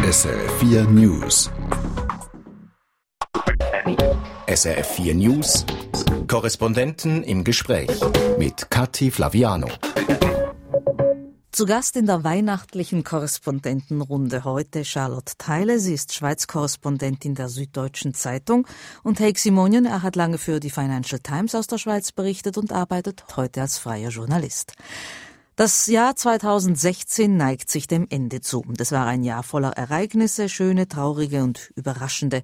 SRF4 News. SRF4 News. Korrespondenten im Gespräch mit Kathi Flaviano. Zu Gast in der weihnachtlichen Korrespondentenrunde heute Charlotte Theile. Sie ist Schweiz-Korrespondentin der Süddeutschen Zeitung. Und Heik Simonian, er hat lange für die Financial Times aus der Schweiz berichtet und arbeitet heute als freier Journalist. Das Jahr 2016 neigt sich dem Ende zu. Das war ein Jahr voller Ereignisse, schöne, traurige und überraschende,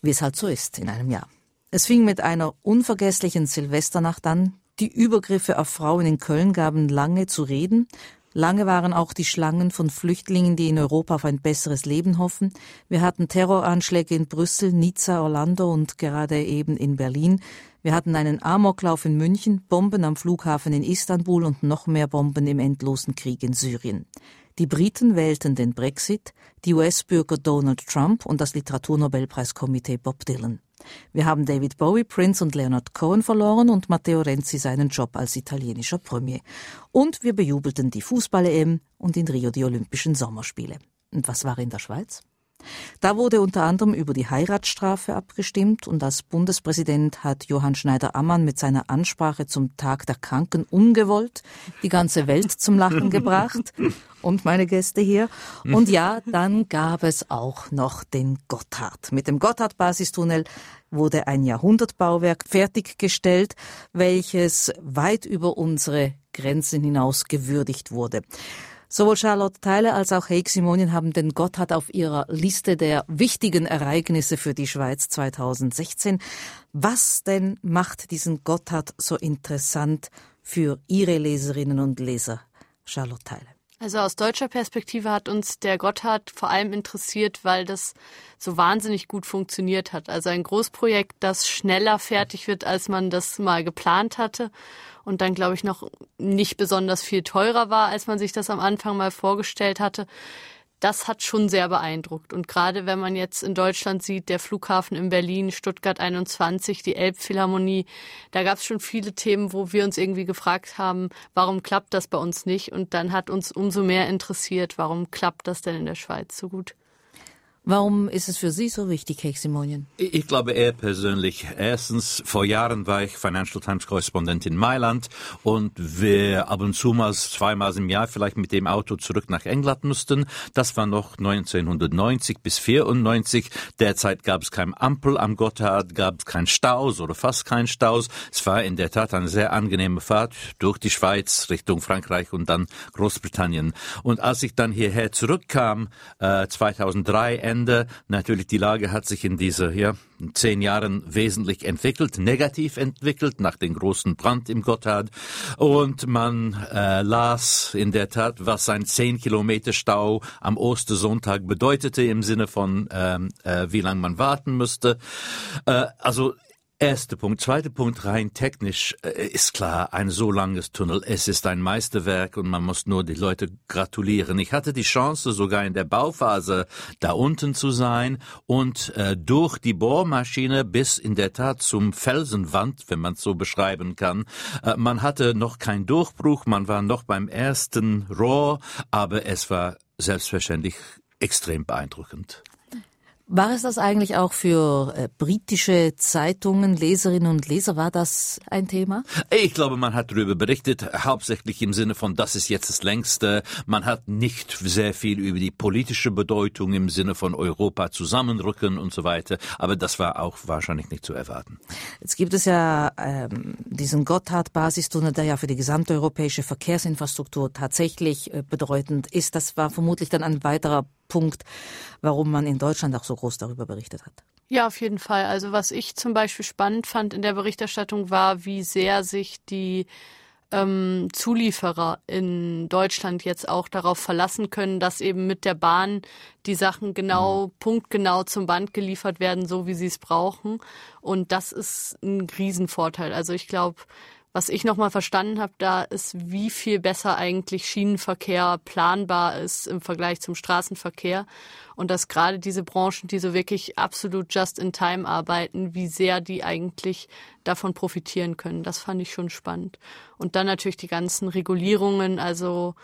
wie es halt so ist in einem Jahr. Es fing mit einer unvergesslichen Silvesternacht an. Die Übergriffe auf Frauen in Köln gaben lange zu reden. Lange waren auch die Schlangen von Flüchtlingen, die in Europa auf ein besseres Leben hoffen. Wir hatten Terroranschläge in Brüssel, Nizza, Orlando und gerade eben in Berlin. Wir hatten einen Amoklauf in München, Bomben am Flughafen in Istanbul und noch mehr Bomben im endlosen Krieg in Syrien. Die Briten wählten den Brexit, die US-Bürger Donald Trump und das Literaturnobelpreiskomitee Bob Dylan. Wir haben David Bowie, Prince und Leonard Cohen verloren und Matteo Renzi seinen Job als italienischer Premier. Und wir bejubelten die Fußball-EM und in Rio die Olympischen Sommerspiele. Und was war in der Schweiz? Da wurde unter anderem über die Heiratsstrafe abgestimmt und als Bundespräsident hat Johann Schneider-Ammann mit seiner Ansprache zum Tag der Kranken ungewollt die ganze Welt zum Lachen gebracht und meine Gäste hier. Und ja, dann gab es auch noch den Gotthard. Mit dem Gotthard-Basistunnel wurde ein Jahrhundertbauwerk fertiggestellt, welches weit über unsere Grenzen hinaus gewürdigt wurde. Sowohl Charlotte Theile als auch Heik Simonien haben den Gotthard auf ihrer Liste der wichtigen Ereignisse für die Schweiz 2016. Was denn macht diesen Gotthard so interessant für Ihre Leserinnen und Leser, Charlotte Theile? Also aus deutscher Perspektive hat uns der Gotthard vor allem interessiert, weil das so wahnsinnig gut funktioniert hat. Also ein Großprojekt, das schneller fertig wird, als man das mal geplant hatte und dann, glaube ich, noch nicht besonders viel teurer war, als man sich das am Anfang mal vorgestellt hatte das hat schon sehr beeindruckt. Und gerade wenn man jetzt in Deutschland sieht, der Flughafen in Berlin, Stuttgart 21, die Elbphilharmonie, da gab es schon viele Themen, wo wir uns irgendwie gefragt haben, warum klappt das bei uns nicht? Und dann hat uns umso mehr interessiert, warum klappt das denn in der Schweiz so gut? Warum ist es für Sie so wichtig, Heximonien? Ich glaube eher persönlich. Erstens, vor Jahren war ich Financial Times Korrespondent in Mailand und wir ab und zu mal zweimal im Jahr vielleicht mit dem Auto zurück nach England mussten. Das war noch 1990 bis 94. Derzeit gab es kein Ampel am Gotthard, gab es keinen Staus oder fast keinen Staus. Es war in der Tat eine sehr angenehme Fahrt durch die Schweiz Richtung Frankreich und dann Großbritannien. Und als ich dann hierher zurückkam, äh, 2003, Ende. Natürlich, die Lage hat sich in diese ja, zehn Jahren wesentlich entwickelt, negativ entwickelt, nach dem großen Brand im Gotthard. Und man äh, las in der Tat, was ein zehn Kilometer Stau am Ostersonntag bedeutete im Sinne von, ähm, äh, wie lange man warten müsste. Äh, also Erster Punkt. Zweiter Punkt, rein technisch äh, ist klar, ein so langes Tunnel, es ist ein Meisterwerk und man muss nur die Leute gratulieren. Ich hatte die Chance, sogar in der Bauphase da unten zu sein und äh, durch die Bohrmaschine bis in der Tat zum Felsenwand, wenn man es so beschreiben kann. Äh, man hatte noch keinen Durchbruch, man war noch beim ersten Rohr, aber es war selbstverständlich extrem beeindruckend. War es das eigentlich auch für äh, britische Zeitungen, Leserinnen und Leser? War das ein Thema? Ich glaube, man hat darüber berichtet, hauptsächlich im Sinne von, das ist jetzt das längste. Man hat nicht sehr viel über die politische Bedeutung im Sinne von Europa zusammenrücken und so weiter. Aber das war auch wahrscheinlich nicht zu erwarten. Jetzt gibt es ja ähm, diesen Gotthard-Basistunnel, der ja für die gesamte europäische Verkehrsinfrastruktur tatsächlich äh, bedeutend ist. Das war vermutlich dann ein weiterer Punkt, warum man in Deutschland auch so groß darüber berichtet hat. Ja, auf jeden Fall. Also was ich zum Beispiel spannend fand in der Berichterstattung war, wie sehr sich die ähm, Zulieferer in Deutschland jetzt auch darauf verlassen können, dass eben mit der Bahn die Sachen genau, mhm. punktgenau zum Band geliefert werden, so wie sie es brauchen. Und das ist ein Riesenvorteil. Also ich glaube, was ich nochmal verstanden habe, da ist, wie viel besser eigentlich Schienenverkehr planbar ist im Vergleich zum Straßenverkehr. Und dass gerade diese Branchen, die so wirklich absolut just in time arbeiten, wie sehr die eigentlich davon profitieren können. Das fand ich schon spannend. Und dann natürlich die ganzen Regulierungen, also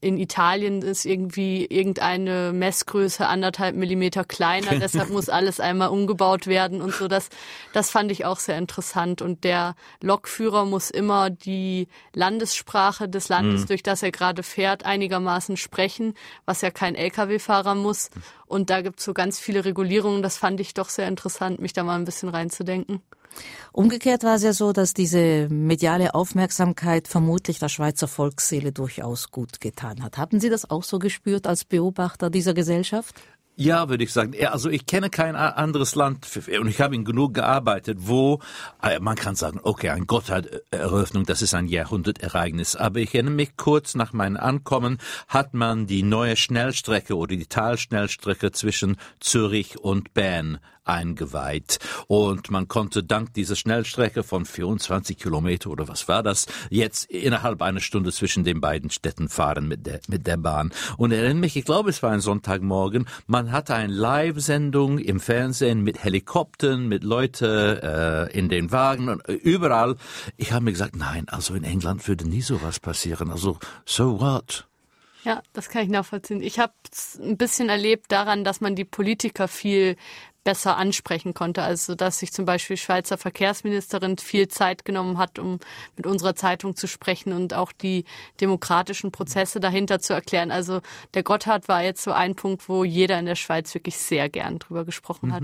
in Italien ist irgendwie irgendeine Messgröße anderthalb Millimeter kleiner, deshalb muss alles einmal umgebaut werden und so. Das, das fand ich auch sehr interessant. Und der Lokführer muss immer die Landessprache des Landes, mhm. durch das er gerade fährt, einigermaßen sprechen, was ja kein Lkw-Fahrer muss. Und da gibt es so ganz viele Regulierungen. Das fand ich doch sehr interessant, mich da mal ein bisschen reinzudenken. Umgekehrt war es ja so, dass diese mediale Aufmerksamkeit vermutlich der Schweizer Volksseele durchaus gut getan hat. Haben Sie das auch so gespürt als Beobachter dieser Gesellschaft? Ja, würde ich sagen. Also ich kenne kein anderes Land und ich habe in genug gearbeitet, wo äh, man kann sagen, okay, ein Gotthard-Eröffnung, das ist ein Jahrhundertereignis. Aber ich erinnere mich kurz nach meinem Ankommen hat man die neue Schnellstrecke oder die Talschnellstrecke zwischen Zürich und Bern eingeweiht. Und man konnte dank dieser Schnellstrecke von 24 Kilometer oder was war das, jetzt innerhalb einer Stunde zwischen den beiden Städten fahren mit der, mit der Bahn. Und erinnere mich, ich glaube, es war ein Sonntagmorgen, man hatte eine Live-Sendung im Fernsehen mit Helikoptern, mit Leuten äh, in den Wagen und überall. Ich habe mir gesagt, nein, also in England würde nie sowas passieren. Also, so what? Ja, das kann ich nachvollziehen. Ich habe es ein bisschen erlebt daran, dass man die Politiker viel besser ansprechen konnte. Also dass sich zum Beispiel Schweizer Verkehrsministerin viel Zeit genommen hat, um mit unserer Zeitung zu sprechen und auch die demokratischen Prozesse dahinter zu erklären. Also der Gotthard war jetzt so ein Punkt, wo jeder in der Schweiz wirklich sehr gern drüber gesprochen mhm. hat.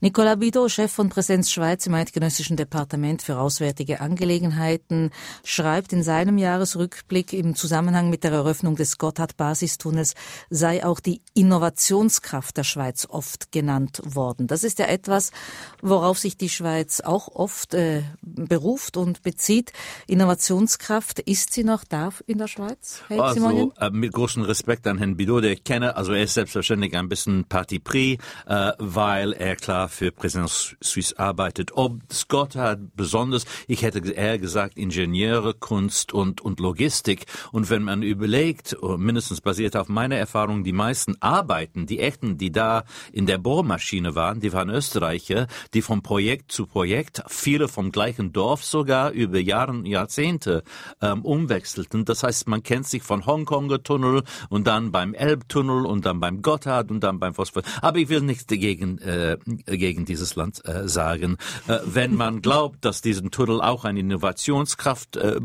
Nicola Bido, Chef von Präsenz Schweiz im Eidgenössischen Departement für Auswärtige Angelegenheiten, schreibt in seinem Jahresrückblick im Zusammenhang mit der Eröffnung des Gotthard-Basistunnels sei auch die Innovationskraft der Schweiz oft genannt worden worden. Das ist ja etwas, worauf sich die Schweiz auch oft äh, beruft und bezieht. Innovationskraft, ist sie noch da in der Schweiz? Herr also, äh, mit großem Respekt an Herrn Bidot, der ich kenne, also er ist selbstverständlich ein bisschen Parti pris, äh, weil er klar für Präsident Suisse arbeitet. Ob Scott hat besonders, ich hätte eher gesagt, Ingenieure, Kunst und, und Logistik. Und wenn man überlegt, oh, mindestens basiert auf meiner Erfahrung, die meisten Arbeiten, die echten, die da in der Bohrmaschine waren, die waren Österreicher, die von Projekt zu Projekt, viele vom gleichen Dorf sogar über Jahre und Jahrzehnte ähm, umwechselten. Das heißt, man kennt sich von Hongkonger Tunnel und dann beim Elbtunnel und dann beim Gotthard und dann beim Phosphor. Aber ich will nichts dagegen, äh, gegen dieses Land äh, sagen. Äh, wenn man glaubt, dass diesen Tunnel auch eine Innovationskraft äh,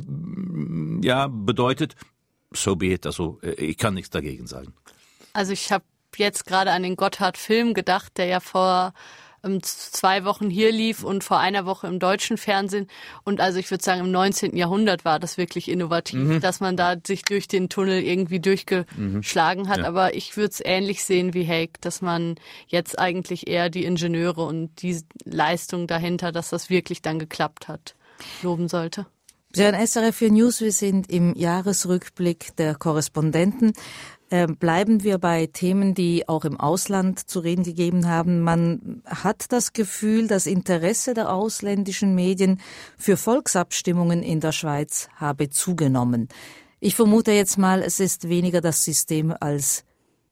ja, bedeutet, so be it. Also äh, ich kann nichts dagegen sagen. Also ich habe jetzt gerade an den Gotthard-Film gedacht, der ja vor ähm, zwei Wochen hier lief und vor einer Woche im deutschen Fernsehen. Und also ich würde sagen, im 19. Jahrhundert war das wirklich innovativ, mhm. dass man da sich durch den Tunnel irgendwie durchgeschlagen mhm. hat. Ja. Aber ich würde es ähnlich sehen wie Haig, dass man jetzt eigentlich eher die Ingenieure und die Leistung dahinter, dass das wirklich dann geklappt hat, loben sollte. Sie hören SRF 4 News. Wir sind im Jahresrückblick der Korrespondenten. Ähm, bleiben wir bei Themen, die auch im Ausland zu reden gegeben haben. Man hat das Gefühl, das Interesse der ausländischen Medien für Volksabstimmungen in der Schweiz habe zugenommen. Ich vermute jetzt mal, es ist weniger das System als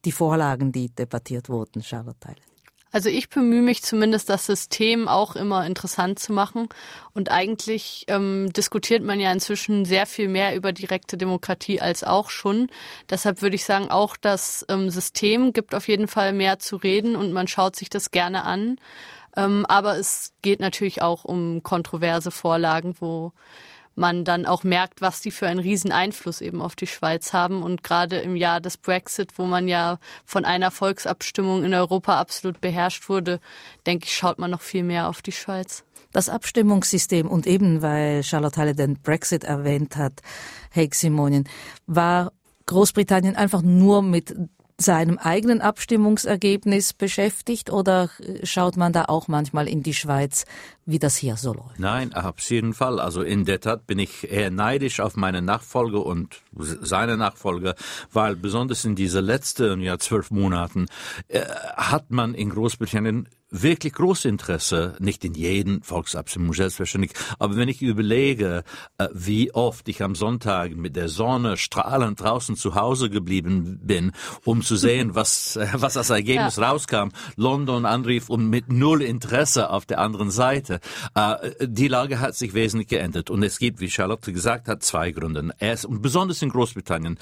die Vorlagen, die debattiert wurden, Charlotte Teile. Also ich bemühe mich zumindest, das System auch immer interessant zu machen. Und eigentlich ähm, diskutiert man ja inzwischen sehr viel mehr über direkte Demokratie als auch schon. Deshalb würde ich sagen, auch das ähm, System gibt auf jeden Fall mehr zu reden und man schaut sich das gerne an. Ähm, aber es geht natürlich auch um kontroverse Vorlagen, wo man dann auch merkt, was die für einen riesen Einfluss eben auf die Schweiz haben. Und gerade im Jahr des Brexit, wo man ja von einer Volksabstimmung in Europa absolut beherrscht wurde, denke ich, schaut man noch viel mehr auf die Schweiz. Das Abstimmungssystem und eben, weil Charlotte Halle den Brexit erwähnt hat, Heik Simonien, war Großbritannien einfach nur mit seinem eigenen Abstimmungsergebnis beschäftigt oder schaut man da auch manchmal in die Schweiz, wie das hier so läuft? Nein, auf jeden Fall. Also in der Tat bin ich eher neidisch auf meine Nachfolger und seine Nachfolger, weil besonders in diese letzten ja, zwölf Monaten äh, hat man in Großbritannien wirklich großes Interesse, nicht in jeden Volksabstimmung selbstverständlich, aber wenn ich überlege, äh, wie oft ich am Sonntag mit der Sonne strahlend draußen zu Hause geblieben bin, um zu sehen, was, äh, was als Ergebnis ja. rauskam, London anrief und mit null Interesse auf der anderen Seite. Äh, die Lage hat sich wesentlich geändert und es gibt, wie Charlotte gesagt hat, zwei Gründe. Erst, und besonders in Großbritannien,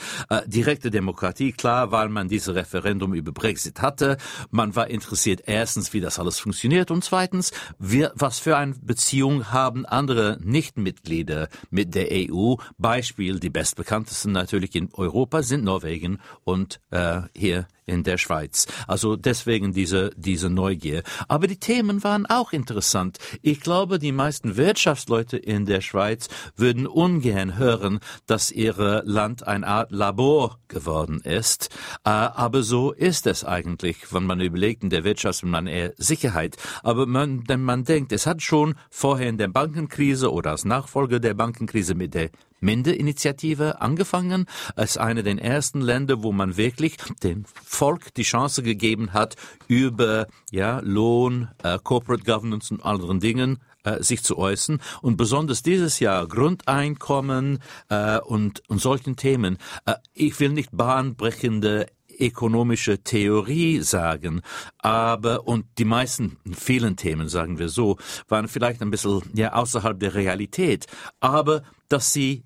direkte Demokratie, klar, weil man dieses Referendum über Brexit hatte. Man war interessiert erstens, wie das alles funktioniert und zweitens, wir, was für eine Beziehung haben andere Nichtmitglieder mit der EU. Beispiel, die bestbekanntesten natürlich in Europa sind Norwegen und äh, hier in der Schweiz. Also deswegen diese, diese Neugier. Aber die Themen waren auch interessant. Ich glaube, die meisten Wirtschaftsleute in der Schweiz würden ungern hören, dass ihr Land eine Art Labor geworden ist. Äh, aber so ist es eigentlich, wenn man überlegt, in der Wirtschaft man eher Sicherheit. Aber man, denn man denkt, es hat schon vorher in der Bankenkrise oder als Nachfolger der Bankenkrise mit der Minde-Initiative angefangen als eine der ersten Länder, wo man wirklich dem Volk die Chance gegeben hat, über ja, Lohn, äh, Corporate Governance und anderen Dingen äh, sich zu äußern. Und besonders dieses Jahr Grundeinkommen äh, und, und solchen Themen. Äh, ich will nicht bahnbrechende ökonomische Theorie sagen, aber und die meisten, vielen Themen, sagen wir so, waren vielleicht ein bisschen ja außerhalb der Realität, aber dass sie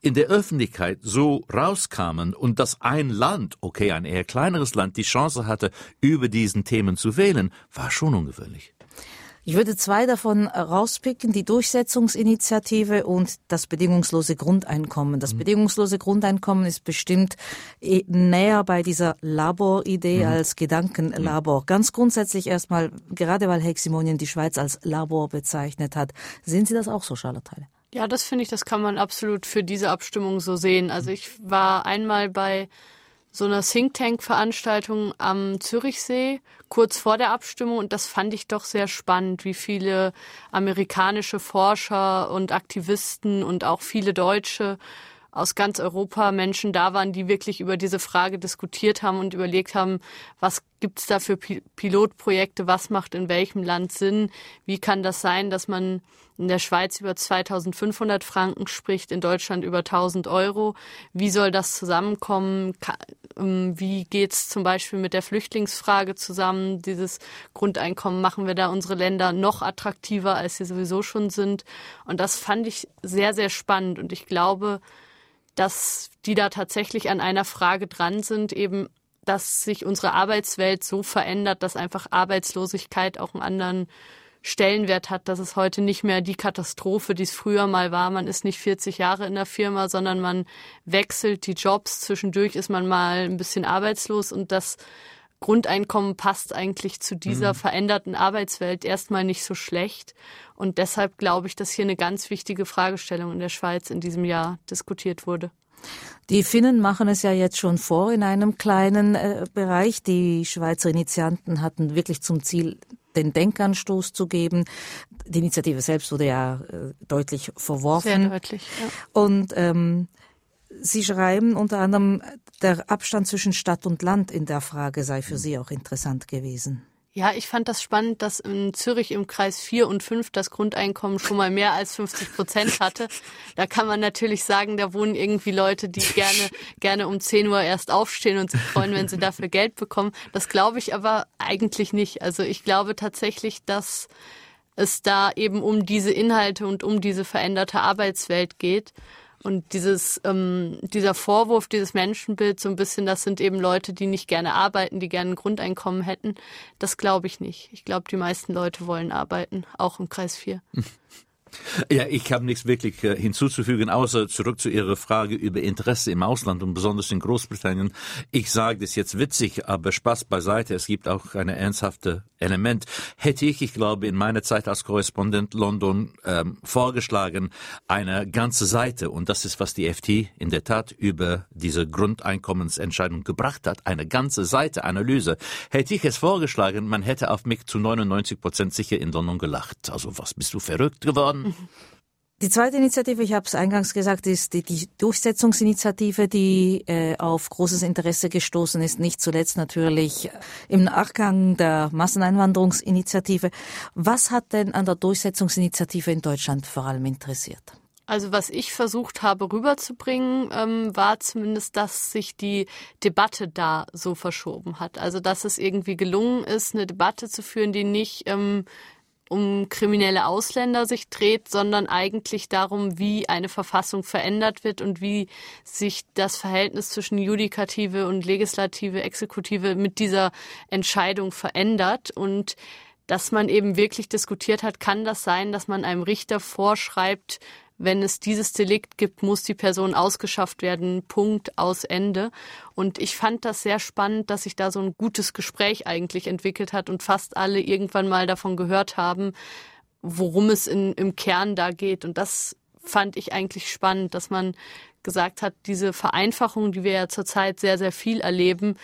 in der Öffentlichkeit so rauskamen und dass ein Land, okay, ein eher kleineres Land, die Chance hatte, über diesen Themen zu wählen, war schon ungewöhnlich. Ich würde zwei davon rauspicken, die Durchsetzungsinitiative und das bedingungslose Grundeinkommen. Das mhm. bedingungslose Grundeinkommen ist bestimmt eh näher bei dieser Laboridee mhm. als Gedankenlabor. Mhm. Ganz grundsätzlich erstmal, gerade weil Heximonien die Schweiz als Labor bezeichnet hat, sehen Sie das auch so, Charlotte? Ja, das finde ich, das kann man absolut für diese Abstimmung so sehen. Also ich war einmal bei so einer Think Tank Veranstaltung am Zürichsee kurz vor der Abstimmung und das fand ich doch sehr spannend, wie viele amerikanische Forscher und Aktivisten und auch viele Deutsche aus ganz Europa Menschen da waren, die wirklich über diese Frage diskutiert haben und überlegt haben, was gibt es da für Pilotprojekte, was macht in welchem Land Sinn, wie kann das sein, dass man in der Schweiz über 2500 Franken spricht, in Deutschland über 1000 Euro. Wie soll das zusammenkommen? Ähm, wie geht es zum Beispiel mit der Flüchtlingsfrage zusammen? Dieses Grundeinkommen machen wir da unsere Länder noch attraktiver, als sie sowieso schon sind. Und das fand ich sehr, sehr spannend. Und ich glaube, dass die da tatsächlich an einer Frage dran sind, eben, dass sich unsere Arbeitswelt so verändert, dass einfach Arbeitslosigkeit auch einen anderen Stellenwert hat, dass es heute nicht mehr die Katastrophe, die es früher mal war. Man ist nicht 40 Jahre in der Firma, sondern man wechselt die Jobs. Zwischendurch ist man mal ein bisschen arbeitslos und das Grundeinkommen passt eigentlich zu dieser mhm. veränderten Arbeitswelt erstmal nicht so schlecht. Und deshalb glaube ich, dass hier eine ganz wichtige Fragestellung in der Schweiz in diesem Jahr diskutiert wurde. Die Finnen machen es ja jetzt schon vor in einem kleinen äh, Bereich. Die Schweizer Initianten hatten wirklich zum Ziel, den Denkanstoß zu geben. Die Initiative selbst wurde ja äh, deutlich verworfen. Sehr deutlich. Ja. Und ähm, Sie schreiben unter anderem, der Abstand zwischen Stadt und Land in der Frage sei für Sie auch interessant gewesen. Ja, ich fand das spannend, dass in Zürich im Kreis 4 und 5 das Grundeinkommen schon mal mehr als 50 Prozent hatte. Da kann man natürlich sagen, da wohnen irgendwie Leute, die gerne, gerne um 10 Uhr erst aufstehen und sich freuen, wenn sie dafür Geld bekommen. Das glaube ich aber eigentlich nicht. Also ich glaube tatsächlich, dass es da eben um diese Inhalte und um diese veränderte Arbeitswelt geht. Und dieses, ähm, dieser Vorwurf, dieses Menschenbild, so ein bisschen, das sind eben Leute, die nicht gerne arbeiten, die gerne ein Grundeinkommen hätten, das glaube ich nicht. Ich glaube, die meisten Leute wollen arbeiten, auch im Kreis 4. Ja, ich habe nichts wirklich äh, hinzuzufügen, außer zurück zu Ihrer Frage über Interesse im Ausland und besonders in Großbritannien. Ich sage das jetzt witzig, aber Spaß beiseite. Es gibt auch eine ernsthafte Element. Hätte ich, ich glaube, in meiner Zeit als Korrespondent London ähm, vorgeschlagen, eine ganze Seite, und das ist, was die FT in der Tat über diese Grundeinkommensentscheidung gebracht hat, eine ganze Seite Analyse, hätte ich es vorgeschlagen, man hätte auf mich zu 99 Prozent sicher in London gelacht. Also was bist du verrückt geworden? Die zweite Initiative, ich habe es eingangs gesagt, ist die, die Durchsetzungsinitiative, die äh, auf großes Interesse gestoßen ist, nicht zuletzt natürlich im Nachgang der Masseneinwanderungsinitiative. Was hat denn an der Durchsetzungsinitiative in Deutschland vor allem interessiert? Also was ich versucht habe rüberzubringen, ähm, war zumindest, dass sich die Debatte da so verschoben hat. Also dass es irgendwie gelungen ist, eine Debatte zu führen, die nicht ähm, um kriminelle Ausländer sich dreht, sondern eigentlich darum, wie eine Verfassung verändert wird und wie sich das Verhältnis zwischen Judikative und Legislative, Exekutive mit dieser Entscheidung verändert. Und dass man eben wirklich diskutiert hat, kann das sein, dass man einem Richter vorschreibt, wenn es dieses Delikt gibt, muss die Person ausgeschafft werden. Punkt aus Ende. Und ich fand das sehr spannend, dass sich da so ein gutes Gespräch eigentlich entwickelt hat und fast alle irgendwann mal davon gehört haben, worum es in, im Kern da geht. Und das fand ich eigentlich spannend, dass man gesagt hat, diese Vereinfachung, die wir ja zurzeit sehr, sehr viel erleben,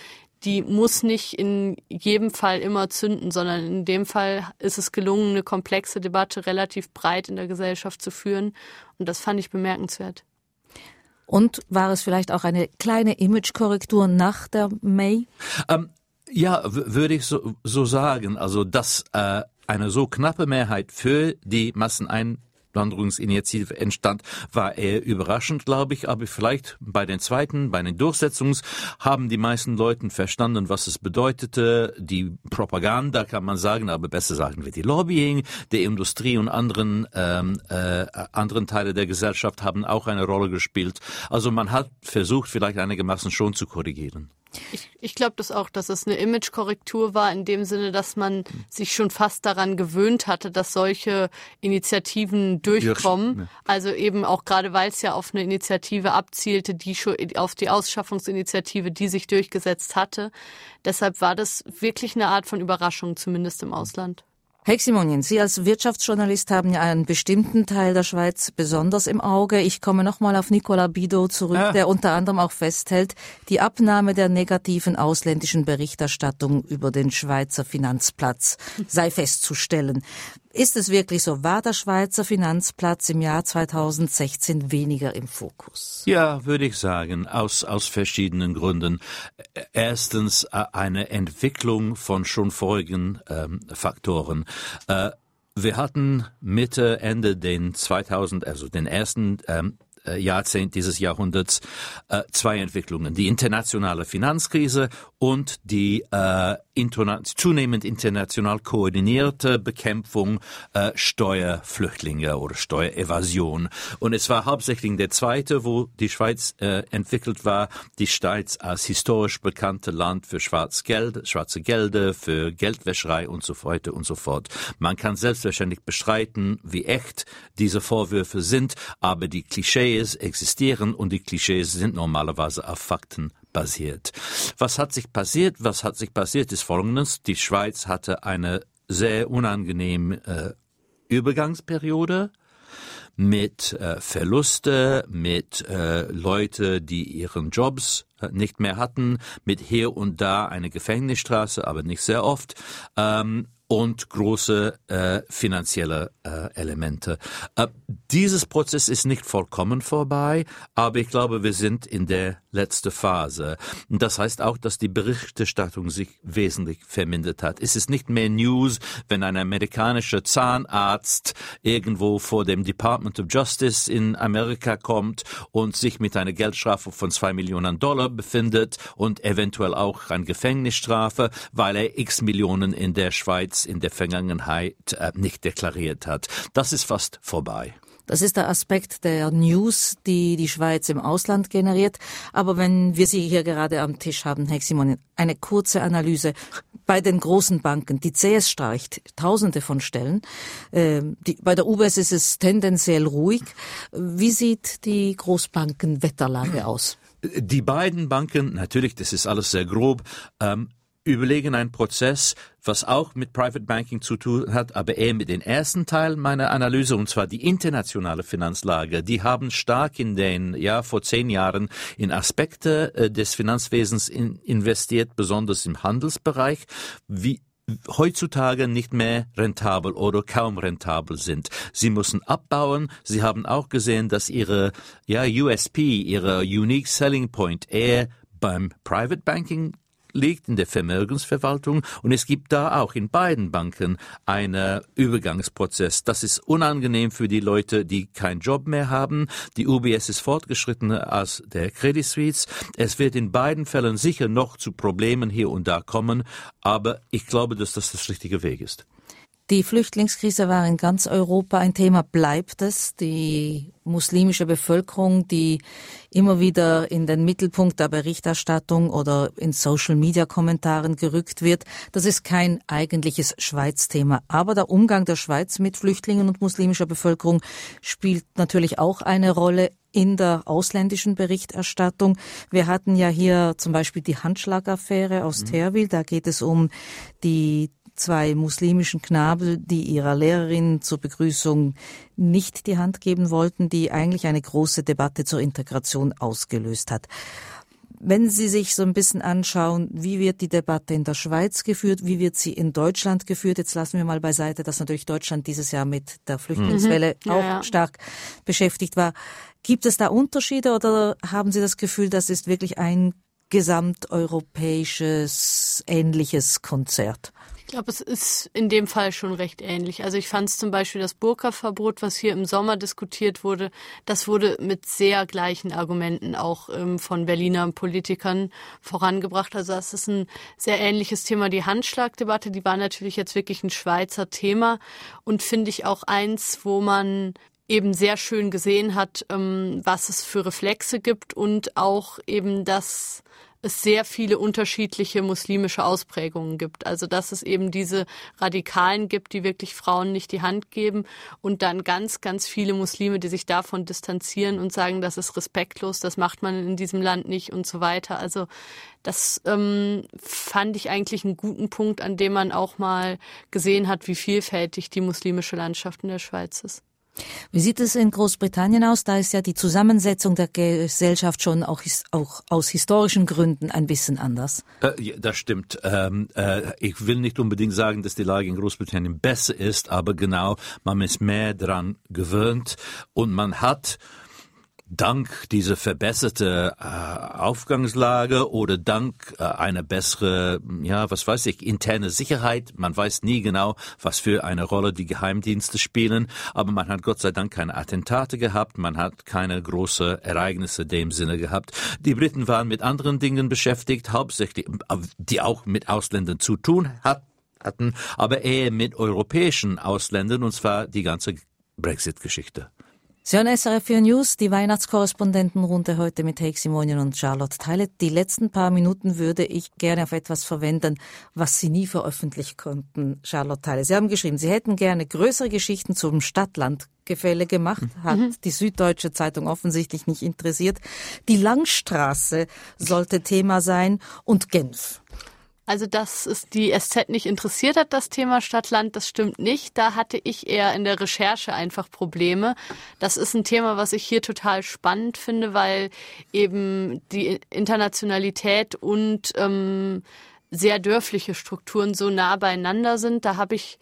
die muss nicht in jedem Fall immer zünden, sondern in dem Fall ist es gelungen, eine komplexe Debatte relativ breit in der Gesellschaft zu führen. Und das fand ich bemerkenswert. Und war es vielleicht auch eine kleine Imagekorrektur nach der May? Ähm, ja, würde ich so, so sagen. Also, dass äh, eine so knappe Mehrheit für die Massenein Wanderungsinitiative entstand, war eher überraschend, glaube ich. Aber vielleicht bei den zweiten, bei den Durchsetzungs haben die meisten Leute verstanden, was es bedeutete. Die Propaganda kann man sagen, aber besser sagen wir die Lobbying der Industrie und anderen ähm, äh, anderen Teile der Gesellschaft haben auch eine Rolle gespielt. Also man hat versucht, vielleicht einigermaßen schon zu korrigieren. Ich, ich glaube das auch, dass es eine Imagekorrektur war, in dem Sinne, dass man sich schon fast daran gewöhnt hatte, dass solche Initiativen durchkommen. Also eben auch gerade, weil es ja auf eine Initiative abzielte, die schon auf die Ausschaffungsinitiative, die sich durchgesetzt hatte. Deshalb war das wirklich eine Art von Überraschung, zumindest im Ausland. Heximonien, Sie als Wirtschaftsjournalist haben ja einen bestimmten Teil der Schweiz besonders im Auge. Ich komme nochmal auf Nicola Bido zurück, ja. der unter anderem auch festhält, die Abnahme der negativen ausländischen Berichterstattung über den Schweizer Finanzplatz sei festzustellen. Ist es wirklich so? War der Schweizer Finanzplatz im Jahr 2016 weniger im Fokus? Ja, würde ich sagen, aus, aus verschiedenen Gründen. Erstens äh, eine Entwicklung von schon vorigen ähm, Faktoren. Äh, wir hatten Mitte, Ende den 2000, also den ersten ähm, äh, Jahrzehnt dieses Jahrhunderts äh, zwei Entwicklungen. Die internationale Finanzkrise und die äh, interna zunehmend international koordinierte Bekämpfung äh, Steuerflüchtlinge oder Steuerevasion. Und es war hauptsächlich der zweite, wo die Schweiz äh, entwickelt war, die Schweiz als historisch bekannte Land für Schwarzgeld, schwarze Gelder, für Geldwäscherei und so weiter und so fort. Man kann selbstverständlich bestreiten, wie echt diese Vorwürfe sind, aber die Klischees existieren und die Klischees sind normalerweise auf Fakten basiert. Was hat sich passiert? Was hat sich passiert ist folgendes. Die Schweiz hatte eine sehr unangenehme äh, Übergangsperiode mit äh, Verluste, mit äh, Leute, die ihren Jobs äh, nicht mehr hatten, mit hier und da eine Gefängnisstraße, aber nicht sehr oft. Ähm, und große äh, finanzielle äh, Elemente. Äh, dieses Prozess ist nicht vollkommen vorbei, aber ich glaube, wir sind in der letzten Phase. Das heißt auch, dass die Berichterstattung sich wesentlich vermindert hat. Es ist nicht mehr News, wenn ein amerikanischer Zahnarzt irgendwo vor dem Department of Justice in Amerika kommt und sich mit einer Geldstrafe von zwei Millionen Dollar befindet und eventuell auch eine Gefängnisstrafe, weil er x Millionen in der Schweiz in der Vergangenheit äh, nicht deklariert hat. Das ist fast vorbei. Das ist der Aspekt der News, die die Schweiz im Ausland generiert. Aber wenn wir Sie hier gerade am Tisch haben, Herr Simon, eine kurze Analyse. Bei den großen Banken, die CS streicht Tausende von Stellen. Ähm, die, bei der UBS ist es tendenziell ruhig. Wie sieht die Großbankenwetterlage aus? Die beiden Banken, natürlich, das ist alles sehr grob, ähm, überlegen einen Prozess, was auch mit Private Banking zu tun hat, aber eher mit dem ersten Teil meiner Analyse, und zwar die internationale Finanzlage. Die haben stark in den, ja, vor zehn Jahren in Aspekte äh, des Finanzwesens in, investiert, besonders im Handelsbereich, wie heutzutage nicht mehr rentabel oder kaum rentabel sind. Sie müssen abbauen. Sie haben auch gesehen, dass ihre ja, USP, ihre Unique Selling Point eher beim Private Banking liegt in der Vermögensverwaltung und es gibt da auch in beiden Banken einen Übergangsprozess. Das ist unangenehm für die Leute, die keinen Job mehr haben. Die UBS ist fortgeschrittener als der Credit Suisse. Es wird in beiden Fällen sicher noch zu Problemen hier und da kommen, aber ich glaube, dass das das richtige Weg ist. Die Flüchtlingskrise war in ganz Europa ein Thema, bleibt es. Die muslimische Bevölkerung, die immer wieder in den Mittelpunkt der Berichterstattung oder in Social-Media-Kommentaren gerückt wird, das ist kein eigentliches Schweiz-Thema. Aber der Umgang der Schweiz mit Flüchtlingen und muslimischer Bevölkerung spielt natürlich auch eine Rolle in der ausländischen Berichterstattung. Wir hatten ja hier zum Beispiel die Handschlagaffäre aus mhm. Terwil. Da geht es um die zwei muslimischen Knaben, die ihrer Lehrerin zur Begrüßung nicht die Hand geben wollten, die eigentlich eine große Debatte zur Integration ausgelöst hat. Wenn Sie sich so ein bisschen anschauen, wie wird die Debatte in der Schweiz geführt, wie wird sie in Deutschland geführt, jetzt lassen wir mal beiseite, dass natürlich Deutschland dieses Jahr mit der Flüchtlingswelle mhm. ja, auch ja. stark beschäftigt war. Gibt es da Unterschiede oder haben Sie das Gefühl, das ist wirklich ein gesamteuropäisches ähnliches Konzert? Glaube, es ist in dem Fall schon recht ähnlich. Also ich fand es zum Beispiel das Burka-Verbot, was hier im Sommer diskutiert wurde, das wurde mit sehr gleichen Argumenten auch ähm, von Berliner Politikern vorangebracht. Also das ist ein sehr ähnliches Thema. Die Handschlagdebatte, die war natürlich jetzt wirklich ein Schweizer Thema und finde ich auch eins, wo man eben sehr schön gesehen hat, ähm, was es für Reflexe gibt und auch eben das es sehr viele unterschiedliche muslimische Ausprägungen gibt. Also dass es eben diese Radikalen gibt, die wirklich Frauen nicht die Hand geben und dann ganz, ganz viele Muslime, die sich davon distanzieren und sagen, das ist respektlos, das macht man in diesem Land nicht und so weiter. Also das ähm, fand ich eigentlich einen guten Punkt, an dem man auch mal gesehen hat, wie vielfältig die muslimische Landschaft in der Schweiz ist. Wie sieht es in Großbritannien aus? Da ist ja die Zusammensetzung der Gesellschaft schon auch, auch aus historischen Gründen ein bisschen anders. Äh, das stimmt. Ähm, äh, ich will nicht unbedingt sagen, dass die Lage in Großbritannien besser ist, aber genau, man ist mehr daran gewöhnt und man hat dank dieser verbesserte äh, Aufgangslage oder dank äh, einer bessere, ja, was weiß ich, interne Sicherheit. Man weiß nie genau, was für eine Rolle die Geheimdienste spielen, aber man hat Gott sei Dank keine Attentate gehabt, man hat keine großen Ereignisse dem Sinne gehabt. Die Briten waren mit anderen Dingen beschäftigt, hauptsächlich, äh, die auch mit Ausländern zu tun hat, hatten, aber eher mit europäischen Ausländern, und zwar die ganze Brexit-Geschichte. Sie hören SRF 4 News, die Weihnachtskorrespondentenrunde heute mit Heik Simonian und Charlotte Teile. Die letzten paar Minuten würde ich gerne auf etwas verwenden, was Sie nie veröffentlichen konnten, Charlotte Teile. Sie haben geschrieben, Sie hätten gerne größere Geschichten zum Stadtlandgefälle gemacht, hat mhm. die Süddeutsche Zeitung offensichtlich nicht interessiert. Die Langstraße sollte Thema sein und Genf. Also, dass es die SZ nicht interessiert hat, das Thema Stadt-Land, das stimmt nicht. Da hatte ich eher in der Recherche einfach Probleme. Das ist ein Thema, was ich hier total spannend finde, weil eben die Internationalität und ähm, sehr dörfliche Strukturen so nah beieinander sind. Da habe ich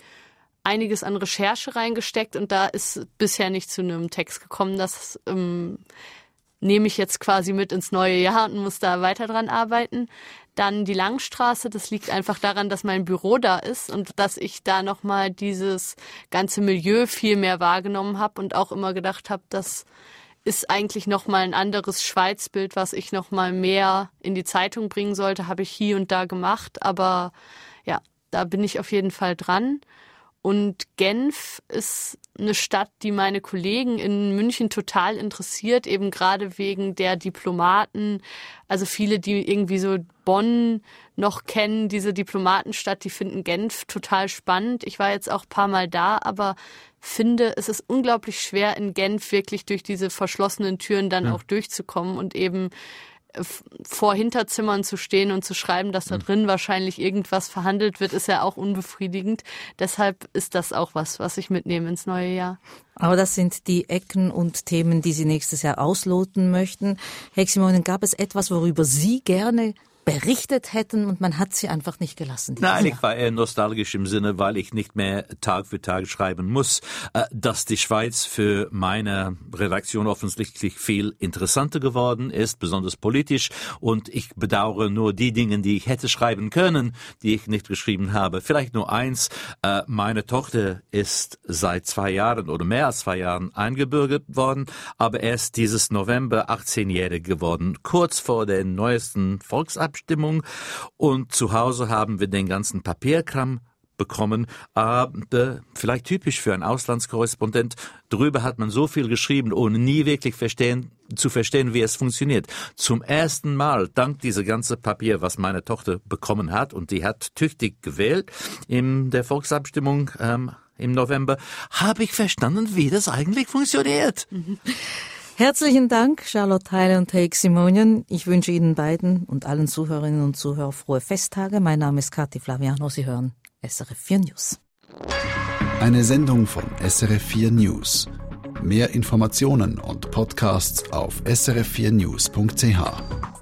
einiges an Recherche reingesteckt und da ist bisher nicht zu einem Text gekommen. Das ähm, nehme ich jetzt quasi mit ins neue Jahr und muss da weiter dran arbeiten. Dann die Langstraße, das liegt einfach daran, dass mein Büro da ist und dass ich da nochmal dieses ganze Milieu viel mehr wahrgenommen habe und auch immer gedacht habe, das ist eigentlich nochmal ein anderes Schweizbild, was ich nochmal mehr in die Zeitung bringen sollte, habe ich hier und da gemacht. Aber ja, da bin ich auf jeden Fall dran. Und Genf ist eine Stadt, die meine Kollegen in München total interessiert, eben gerade wegen der Diplomaten. Also viele, die irgendwie so Bonn noch kennen, diese Diplomatenstadt, die finden Genf total spannend. Ich war jetzt auch paar Mal da, aber finde, es ist unglaublich schwer in Genf wirklich durch diese verschlossenen Türen dann ja. auch durchzukommen und eben vor Hinterzimmern zu stehen und zu schreiben, dass da hm. drin wahrscheinlich irgendwas verhandelt wird, ist ja auch unbefriedigend. Deshalb ist das auch was, was ich mitnehme ins neue Jahr. Aber das sind die Ecken und Themen, die Sie nächstes Jahr ausloten möchten. Heximonen, gab es etwas, worüber Sie gerne berichtet hätten und man hat sie einfach nicht gelassen. Nein, Jahr. ich war eher nostalgisch im Sinne, weil ich nicht mehr Tag für Tag schreiben muss, äh, dass die Schweiz für meine Redaktion offensichtlich viel interessanter geworden ist, besonders politisch und ich bedauere nur die Dinge, die ich hätte schreiben können, die ich nicht geschrieben habe. Vielleicht nur eins, äh, meine Tochter ist seit zwei Jahren oder mehr als zwei Jahren eingebürgert worden, aber erst dieses November 18-jährig geworden, kurz vor der neuesten Volksabstimmung Abstimmung und zu Hause haben wir den ganzen Papierkram bekommen, aber vielleicht typisch für einen Auslandskorrespondent, drüber hat man so viel geschrieben, ohne nie wirklich verstehen, zu verstehen, wie es funktioniert. Zum ersten Mal, dank dieser ganze Papier, was meine Tochter bekommen hat, und die hat tüchtig gewählt in der Volksabstimmung ähm, im November, habe ich verstanden, wie das eigentlich funktioniert. Herzlichen Dank, Charlotte Heile und Heik Simonian. Ich wünsche Ihnen beiden und allen Zuhörerinnen und Zuhörern frohe Festtage. Mein Name ist Kathi Flaviano. Sie hören SRF 4 News. Eine Sendung von SRF 4 News. Mehr Informationen und Podcasts auf srf4news.ch.